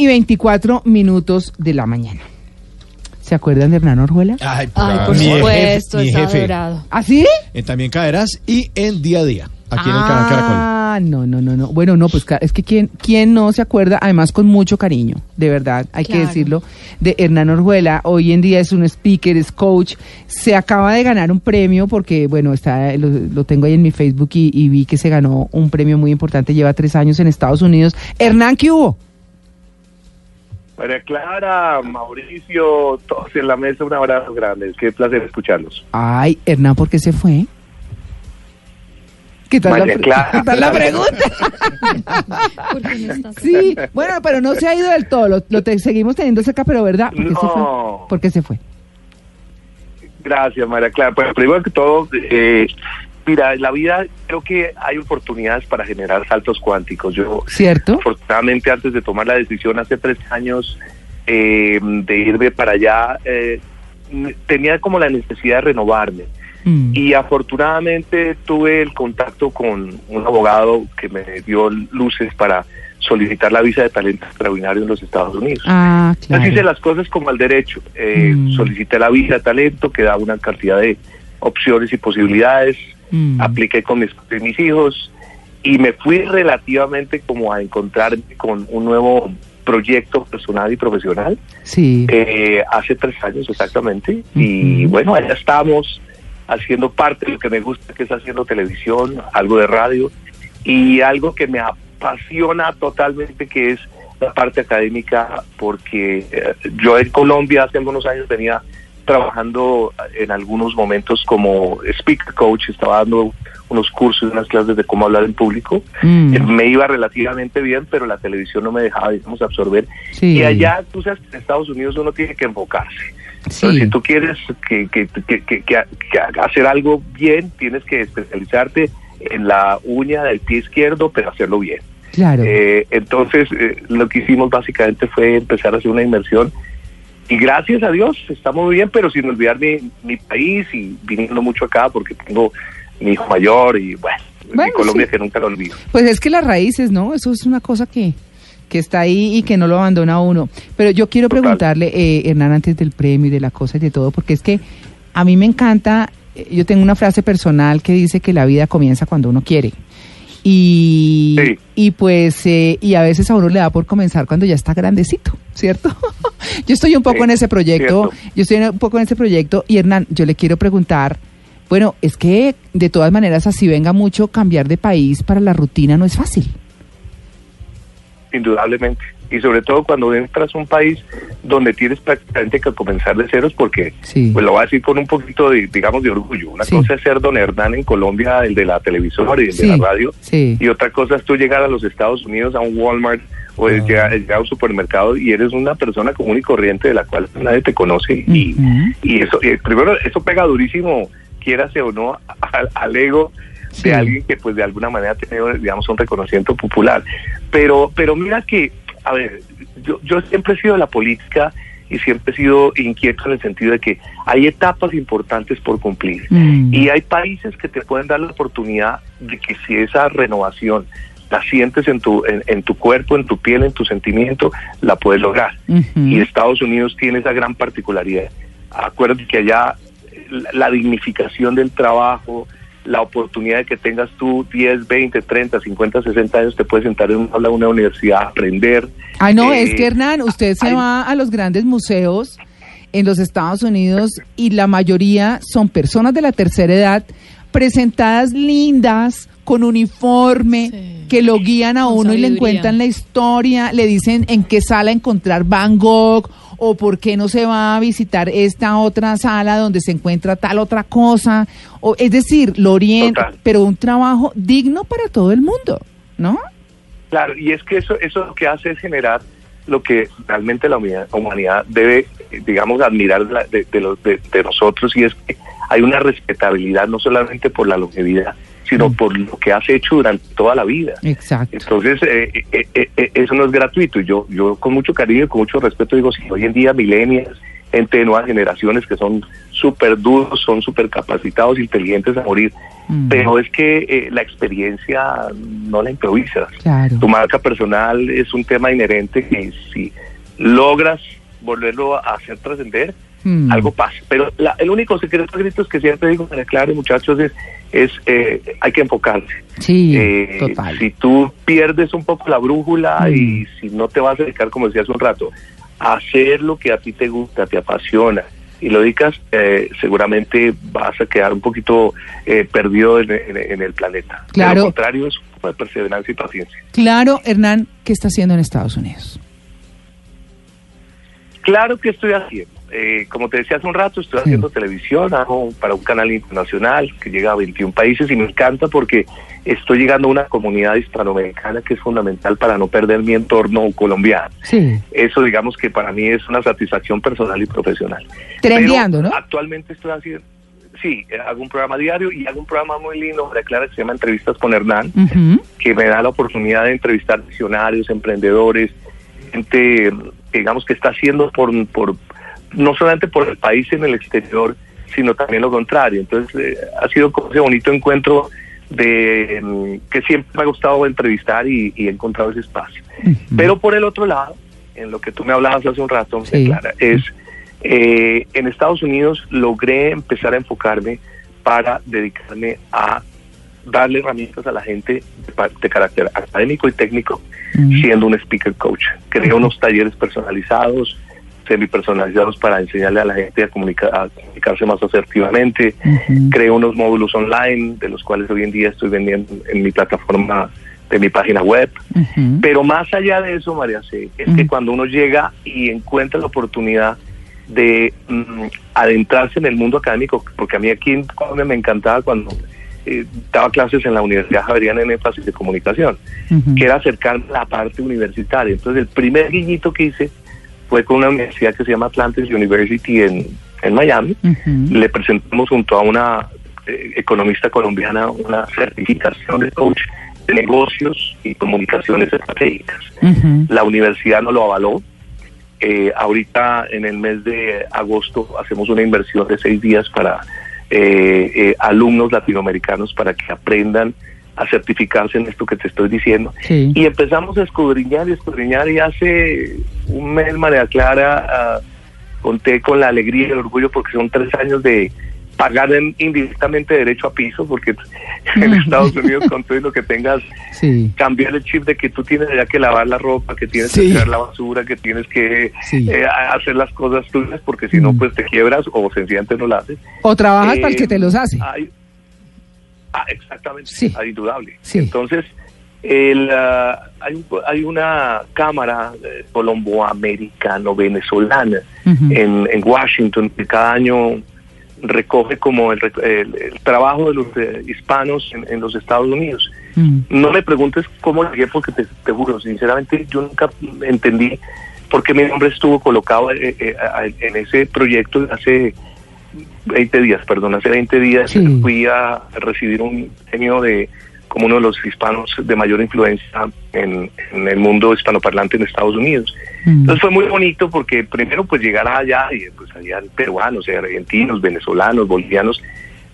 y 24 minutos de la mañana. ¿Se acuerdan de Hernán Orjuela? Ay, Ay, por mi supuesto, jefe, mi es jefe. adorado. ¿Ah, sí? En También Caerás y en Día a Día, aquí en el canal Caracol. Ah, no, no, no, no. Bueno, no, pues es que quién, quién no se acuerda, además con mucho cariño, de verdad, hay que decirlo, de Hernán Orjuela. Hoy en día es un speaker, es coach. Se acaba de ganar un premio porque, bueno, está lo, lo tengo ahí en mi Facebook y, y vi que se ganó un premio muy importante. Lleva tres años en Estados Unidos. Hernán, ¿qué hubo? María Clara, Mauricio, todos en la mesa, un abrazo grande. Qué placer escucharlos. Ay, Hernán, ¿por qué se fue? ¿Qué tal, la, María pre- Clara. ¿Qué tal la pregunta? ¿Por qué no estás? Sí, bueno, pero no se ha ido del todo. Lo, lo te- seguimos teniendo cerca, pero ¿verdad? ¿Por qué se fue? No. ¿Por qué se fue? Gracias, María Clara. Pues primero que todo, eh, mira, en la vida creo que hay oportunidades para generar saltos cuánticos. Yo, ¿Cierto? afortunadamente, antes de tomar la decisión hace tres años eh, de irme para allá, eh, tenía como la necesidad de renovarme. Mm. Y afortunadamente tuve el contacto con un abogado que me dio luces para solicitar la visa de talento extraordinario en los Estados Unidos. Ah, claro. Así hice las cosas como al derecho. Eh, Mm. Solicité la visa de talento que da una cantidad de opciones y posibilidades. Mm. Apliqué con mis, mis hijos y me fui relativamente como a encontrarme con un nuevo proyecto personal y profesional Sí. eh, hace tres años exactamente. Y bueno, allá estamos haciendo parte de lo que me gusta, que es haciendo televisión, algo de radio y algo que me apasiona totalmente, que es la parte académica, porque eh, yo en Colombia hace algunos años venía trabajando en algunos momentos como speaker coach, estaba dando unos cursos, unas clases de cómo hablar en público. Mm. Eh, Me iba relativamente bien, pero la televisión no me dejaba, digamos, absorber. Sí. Y allá, tú sabes, que en Estados Unidos uno tiene que enfocarse. Sí. Entonces, si tú quieres que, que, que, que- que- que hacer algo bien, tienes que especializarte en la uña del pie izquierdo, pero hacerlo bien. Claro. Eh, entonces, eh, lo que hicimos básicamente fue empezar a hacer una inversión. Y gracias a Dios, estamos muy bien, pero sin olvidar mi, mi país y viniendo mucho acá porque tengo mi hijo mayor y bueno, Bueno, mi Colombia sí. que nunca lo olvido. Pues es que las raíces, ¿no? Eso es una cosa que, que está ahí y que no lo abandona uno. Pero yo quiero Total. preguntarle, eh, Hernán, antes del premio y de la cosa y de todo, porque es que a mí me encanta, eh, yo tengo una frase personal que dice que la vida comienza cuando uno quiere. Y, Sí. y pues, eh, y a veces a uno le da por comenzar cuando ya está grandecito, ¿cierto? yo estoy un poco Sí, en ese proyecto, cierto. yo estoy un poco en ese proyecto y Hernán, yo le quiero preguntar, bueno, es que de todas maneras así venga mucho cambiar de país para la rutina no es fácil. indudablemente. Y sobre todo cuando entras a un país donde tienes prácticamente que comenzar de ceros, porque, Sí. pues lo voy a decir con un poquito de, digamos, de orgullo. Una Sí. cosa es ser don Hernán en Colombia, el de la televisora y el Sí, de la radio, y otra cosa es tú llegar a los Estados Unidos, a un Walmart o Ah. llegar, llegar a un supermercado y eres una persona común y corriente de la cual nadie te conoce. Y, y eso, y primero, eso pega durísimo, quierase o no, al, al ego de alguien que pues de alguna manera ha tenido, digamos, un reconocimiento popular. Pero, pero mira que, a ver, yo, yo siempre he sido de la política y siempre he sido inquieto en el sentido de que hay etapas importantes por cumplir. Mm. Y hay países que te pueden dar la oportunidad de que si esa renovación la sientes en tu, en, en tu cuerpo, en tu piel, en tu sentimiento, la puedes lograr. Y Estados Unidos tiene esa gran particularidad. Acuérdate que allá la dignificación del trabajo, la oportunidad de que tengas tú 10, 20, 30, 50, 60 años, te puedes sentar en un aula de una universidad, aprender. Ay, no, Eh, es que Hernán, usted se hay- va a los grandes museos en los Estados Unidos y la mayoría son personas de la tercera edad presentadas lindas, con uniforme, Sí. que lo guían a Con uno y le encuentran la historia, le dicen en qué sala encontrar Van Gogh o por qué no se va a visitar esta otra sala donde se encuentra tal otra cosa. O, es decir, lo orienta, Total. pero un trabajo digno para todo el mundo, ¿no? Claro, y es que eso, eso lo que hace es generar lo que realmente la humanidad, debe, digamos, admirar de nosotros, y es que hay una respetabilidad no solamente por la longevidad, sino Mm. por lo que has hecho durante toda la vida. Exacto. Entonces, eh, eh, eh, eh, eso no es gratuito. Yo yo con mucho cariño y con mucho respeto digo, si hoy en día millennials gente de nuevas generaciones que son súper duros, son súper capacitados, inteligentes a morir. Mm. Pero es que eh, la experiencia no la improvisas. Claro. Tu marca personal es un tema inherente que si logras volverlo a hacer trascender, Mm. algo pasa. Pero la- el único secreto gritos que siempre digo para claro, muchachos, es, es eh, hay que enfocarse. Sí, Eh, total. Si tú pierdes un poco la brújula Mm. y si no te vas a dedicar, como decía hace un rato, a hacer lo que a ti te gusta, te apasiona y lo dedicas, eh, seguramente vas a quedar un poquito eh, perdido en, en- en el planeta. De Claro. lo contrario, es una perseverancia y paciencia. Claro, Hernán, ¿qué está haciendo en Estados Unidos? Claro que estoy haciendo. Eh, como te decía hace un rato, estoy Sí. haciendo televisión, hago para un canal internacional que llega a 21 países y me encanta porque estoy llegando a una comunidad hispanoamericana que es fundamental para no perder mi entorno colombiano. Sí. Eso digamos que para mí es una satisfacción personal y profesional. Trendeando, ¿no? Actualmente estoy haciendo, sí, eh, hago un programa diario y hago un programa muy lindo, María Clara, que se llama Entrevistas con Hernán que me da la oportunidad de entrevistar visionarios, emprendedores, gente, digamos, que está haciendo por, por no solamente por el país en el exterior, sino también lo contrario. Entonces, eh, ha sido como ese bonito encuentro de mm, que siempre me ha gustado entrevistar y, y he encontrado ese espacio. Pero por el otro lado, en lo que tú me hablabas hace un rato, Sí. Clara, es eh, en Estados Unidos logré empezar a enfocarme para dedicarme a darle herramientas a la gente de, de carácter académico y técnico, siendo un speaker coach. Creé unos talleres personalizados, semi-personalizados para enseñarle a la gente a, comunica- a comunicarse más asertivamente. Creo unos módulos online, de los cuales hoy en día estoy vendiendo en mi plataforma de mi página web. Pero más allá de eso, María C, es que cuando uno llega y encuentra la oportunidad de mm, adentrarse en el mundo académico, porque a mí aquí en Colombia me encantaba cuando eh, daba clases en la Universidad Javeriana en énfasis de comunicación, que era acercarme a la parte universitaria. Entonces, el primer guiñito que hice fue con una universidad que se llama Atlantis University en, en Miami. Le presentamos junto a una eh, economista colombiana una certificación de coach de negocios y comunicaciones estratégicas. La universidad no lo avaló. Eh, ahorita en el mes de agosto hacemos una inversión de seis días para eh, eh, alumnos latinoamericanos para que aprendan a certificarse en esto que te estoy diciendo. Sí. Y empezamos a escudriñar y escudriñar y hace un mes, María Clara, ah, conté con la alegría y el orgullo porque son tres años de pagar en- indirectamente derecho a piso, porque en Estados Unidos con todo y lo que tengas, Sí. cambiar el chip de que tú tienes ya que lavar la ropa, que tienes Sí. que tirar la basura, que tienes que eh, hacer las cosas tuyas, porque si no, Mm. pues te quiebras o sencillamente no lo haces. O trabajas Eh, para el que te los hace. hay- ah, exactamente, Sí. ah, indudable. Sí. Entonces, el, ah, hay, un- hay una cámara eh, colomboamericano-venezolana en, en Washington que cada año recoge como el, el- el trabajo de los eh, hispanos en, en los Estados Unidos. Mm. No me preguntes cómo llegué porque te, te juro, sinceramente yo nunca entendí por qué mi nombre estuvo colocado eh, eh, en ese proyecto hace 20 días, perdón, hace 20 días Sí. fui a recibir un premio de como uno de los hispanos de mayor influencia en, en el mundo hispanoparlante en Estados Unidos. Mm. Entonces fue muy bonito porque primero pues llegar allá y pues había peruanos, argentinos, venezolanos, bolivianos,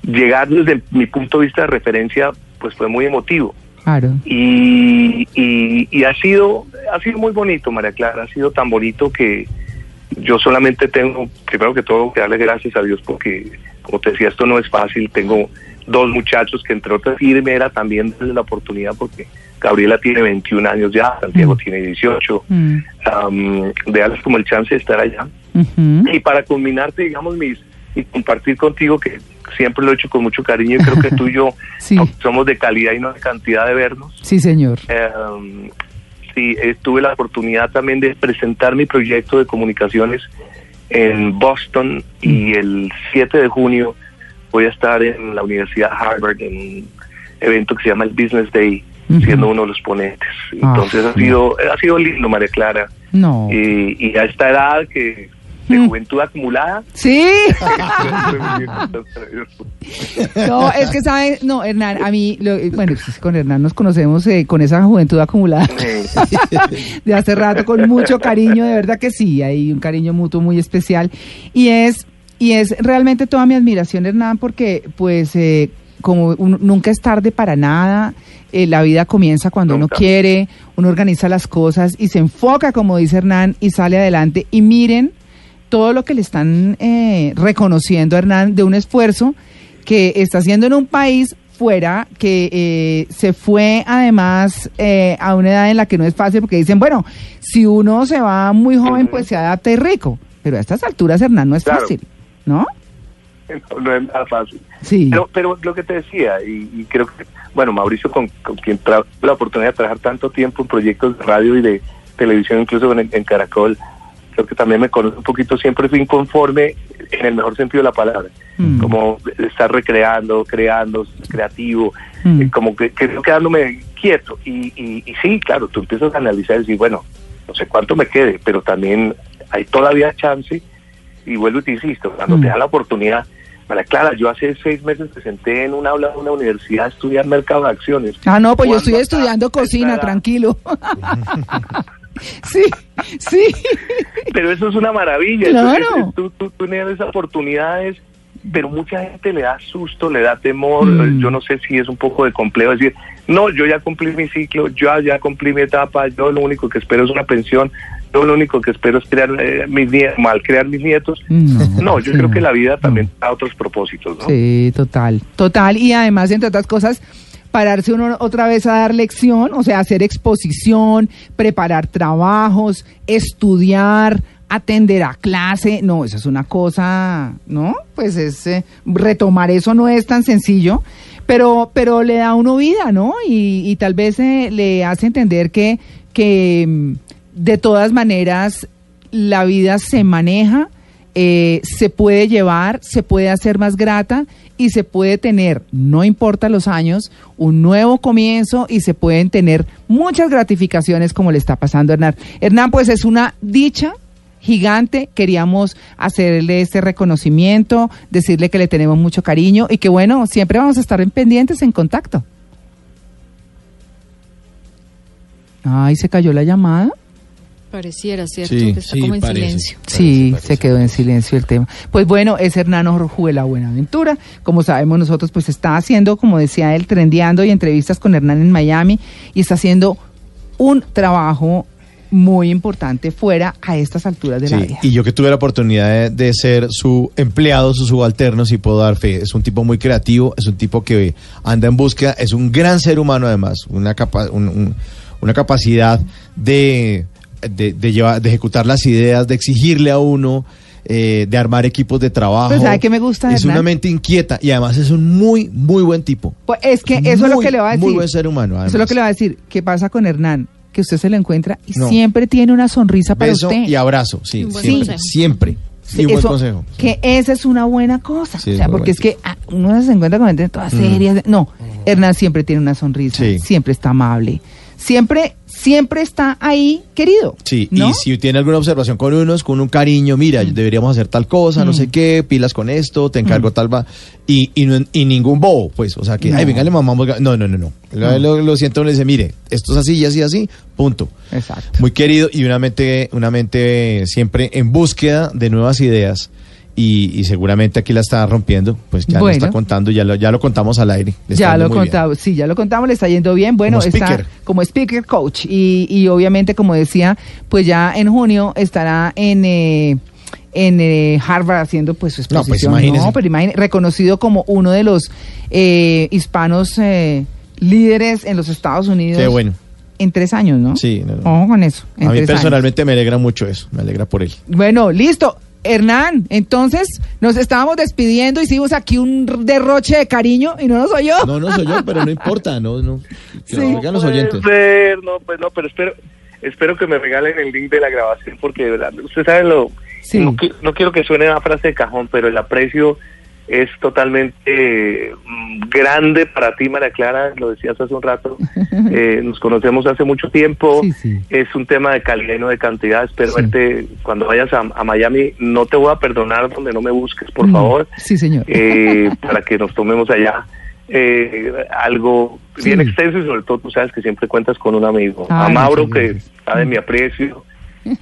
llegar desde mi punto de vista de referencia pues fue muy emotivo Claro. y, y, y ha sido ha sido muy bonito María Clara, ha sido tan bonito que yo solamente tengo primero que todo que darle gracias a Dios porque como te decía esto no es fácil, tengo dos muchachos que entre otras irme era también darle la oportunidad porque Gabriela tiene 21 años ya, Santiago Mm. tiene 18 Mm. um, de darles como el chance de estar allá. Y para culminarte, digamos, mis y compartir contigo, que siempre lo he hecho con mucho cariño, y creo que tú y yo Sí. somos de calidad y no de cantidad de vernos. Sí, señor. Um, sí, eh, tuve la oportunidad también de presentar mi proyecto de comunicaciones en Boston y el 7 de junio voy a estar en la Universidad Harvard en un evento que se llama el Business Day, siendo uno de los ponentes. Ah, Entonces ha sido ha sido lindo, María Clara. No. Y, y a esta edad que de Mm. juventud acumulada. Sí. No, es que sabe, no, Hernán, a mí, lo- bueno, pues, con Hernán nos conocemos eh, con esa juventud acumulada de hace rato, con mucho cariño, de verdad que sí, hay un cariño mutuo muy especial. Y es, y es realmente toda mi admiración, Hernán, porque pues eh, como nunca es tarde para nada, eh, la vida comienza cuando uno quiere, uno organiza las cosas y se enfoca, como dice Hernán, y sale adelante. Y miren todo lo que le están eh, reconociendo a Hernán de un esfuerzo que está haciendo en un país fuera, que eh, se fue además eh, a una edad en la que no es fácil, porque dicen, bueno, si uno se va muy joven, pues se adapta y rico. Pero a estas alturas, Hernán, no es Claro. fácil, ¿no? no, no es nada fácil. Sí. Pero, pero lo que te decía, y, y creo que, bueno, Mauricio, con, con quien tuve la oportunidad de trabajar tanto tiempo en proyectos de radio y de televisión, incluso en, en Caracol, creo que también me conoce un poquito, siempre fui inconforme en el mejor sentido de la palabra. Mm. Como estar recreando, creando, creativo, Mm. eh, como que, que quedándome quieto. Y, y, y sí, claro, tú empiezas a analizar y decir, bueno, no sé cuánto me quede, pero también hay todavía chance. Y vuelvo y te insisto, cuando Mm. te da la oportunidad, para Clara, yo hace seis meses me senté en un aula de una universidad a estudiar mercado de acciones. Ah, no, pues yo estoy estudiando cocina, tranquilo. sí, sí. Pero eso es una maravilla. Claro. Eso es- es- tú, tú, tú tienes esas oportunidades, pero mucha gente le da susto, le da temor. Mm. Yo no sé si es un poco de complejo decir, no, yo ya cumplí mi ciclo, yo ya cumplí mi etapa, yo lo único que espero es una pensión, yo lo único que espero es crear eh, mis nietos, mal crear mis nietos. No, No, yo sí. creo que la vida también da otros propósitos, ¿no? Sí, total, total. Y además, entre otras cosas, pararse uno otra vez a dar lección, o sea, hacer exposición, preparar trabajos, estudiar, atender a clase. No, eso es una cosa, ¿no? Pues es eh, retomar eso no es tan sencillo. Pero, pero le da a uno vida, ¿no? Y, y tal vez eh, le hace entender que, que mm, de todas maneras la vida se maneja eh, se puede llevar, se puede hacer más grata y se puede tener, no importa los años, un nuevo comienzo y se pueden tener muchas gratificaciones como le está pasando a Hernán. Hernán, pues es una dicha gigante, queríamos hacerle este reconocimiento, decirle que le tenemos mucho cariño y que bueno, siempre vamos a estar en pendientes, en contacto. Ay, se cayó la llamada. Pareciera, ¿cierto? Sí, que está sí, como en parece. silencio. Sí, Parece, se quedó en silencio el tema. Pues bueno, es Hernán Orjuela Buenaventura. Como sabemos nosotros, pues está haciendo, como decía él, trendeando y entrevistas con Hernán en Miami y está haciendo un trabajo muy importante fuera a estas alturas de la Sí, vida. y yo que tuve la oportunidad de, de ser su empleado, su subalterno, sí puedo dar fe. Es un tipo muy creativo, es un tipo que anda en búsqueda, es un gran ser humano además, una, capa- un- un- una capacidad de, de, de llevar, de ejecutar las ideas, de exigirle a uno, eh, de armar equipos de trabajo. Pero ¿sabe qué me gusta de Es Hernán? una mente inquieta y además es un muy, muy buen tipo. Pues es que eso es lo que le va a decir. Muy buen ser humano. Eso es lo que le va a decir. ¿Qué pasa con Hernán? Que usted se lo encuentra y No. siempre tiene una sonrisa para Beso usted. y abrazo, sí, Un buen siempre, siempre. Sí, y un buen eso- consejo. Que esa es una buena cosa. Sí, o sea, porque es que ah, uno se encuentra con gente toda seria. No, Hernán siempre tiene una sonrisa, Sí. siempre está amable, siempre, siempre está ahí querido. Sí, ¿no? y si tiene alguna observación con unos, con un cariño, mira, deberíamos hacer tal cosa, no Mm. sé qué, pilas con esto, te encargo Mm. tal va. Y, y, no- y ningún bobo, pues, o sea, que, No. ay, venga, le mamamos. ga-". No, no, no, no. No. Lo, lo siento, le dice, mire, esto es así y así, así, punto. Exacto. Muy querido y una mente, una mente siempre en búsqueda de nuevas ideas. Y, y seguramente aquí la está rompiendo, pues ya lo está contando, ya lo, ya lo contamos al aire. Ya lo contamos, sí, ya lo contamos, le está yendo bien. Bueno, Como está speaker. como speaker coach y, y obviamente, como decía, pues ya en junio estará en eh, en eh, Harvard haciendo pues su No, pues, exposición. imagínese. pero imagínese, reconocido como uno de los eh, hispanos eh, líderes en los Estados Unidos. Qué bueno. En tres años, ¿no? Sí, no, no. Ojo con eso. A mí años. personalmente me alegra mucho eso, me alegra por él. Bueno, listo. Hernán, entonces nos estábamos despidiendo, hicimos aquí un derroche de cariño y no nos oyó. No, no soy yo, pero no importa, no, no. Que Sí. lo oigan los puede oyentes. ser, no, pues no, pero espero, espero que me regalen el link de la grabación porque de verdad, usted sabe lo, Sí. no, no quiero que suene una frase de cajón, pero el aprecio es totalmente mm, grande para ti, María Clara, lo decías hace un rato. Eh, nos conocemos hace mucho tiempo. Sí, sí. Es un tema de calidad y no de cantidad. Espero Sí. verte cuando vayas a, a Miami. No te voy a perdonar donde no me busques, por Mm, favor, Sí, señor. eh, para que nos tomemos allá. eh, algo bien extenso y sobre todo tú sabes que siempre cuentas con un amigo. Ay, a Mauro, que sabe mi aprecio,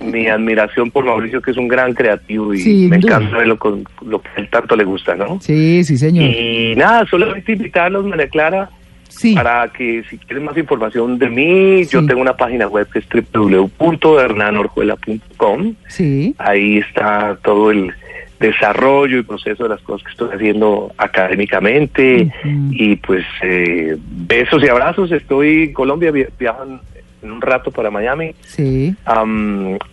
mi admiración por Mauricio, que es un gran creativo y me encanta verlo con lo que a él tanto le gusta, ¿no? Sí, sí, señor. Y nada, solamente invitarlos, María Clara, Sí. para que si quieren más información de mí, yo tengo una página web que es www.hernanorjuela.com. Sí. Ahí está todo el desarrollo y proceso de las cosas que estoy haciendo académicamente. Y pues eh, besos y abrazos. Estoy en Colombia, vi- viajo en, un rato para Miami. Sí.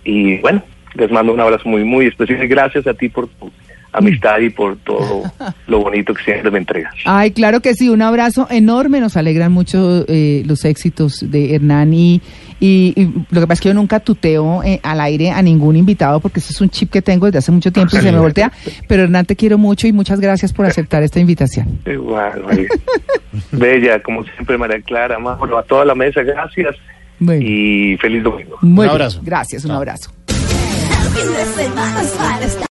Y bueno, les mando un abrazo muy, muy especial. Gracias a ti por tu amistad y por todo lo bonito que siempre me entregas. Ay, claro que sí, un abrazo enorme, nos alegran mucho eh, los éxitos de Hernán y, y- y lo que pasa es que yo nunca tuteo eh, al aire a ningún invitado porque ese es un chip que tengo desde hace mucho tiempo y se me voltea, pero Hernán te quiero mucho y muchas gracias por aceptar esta invitación. Igual, María. Bella, como siempre, María Clara, Mauro, a toda la mesa, gracias Bueno, y feliz domingo. muy bien. abrazo. Gracias, un abrazo.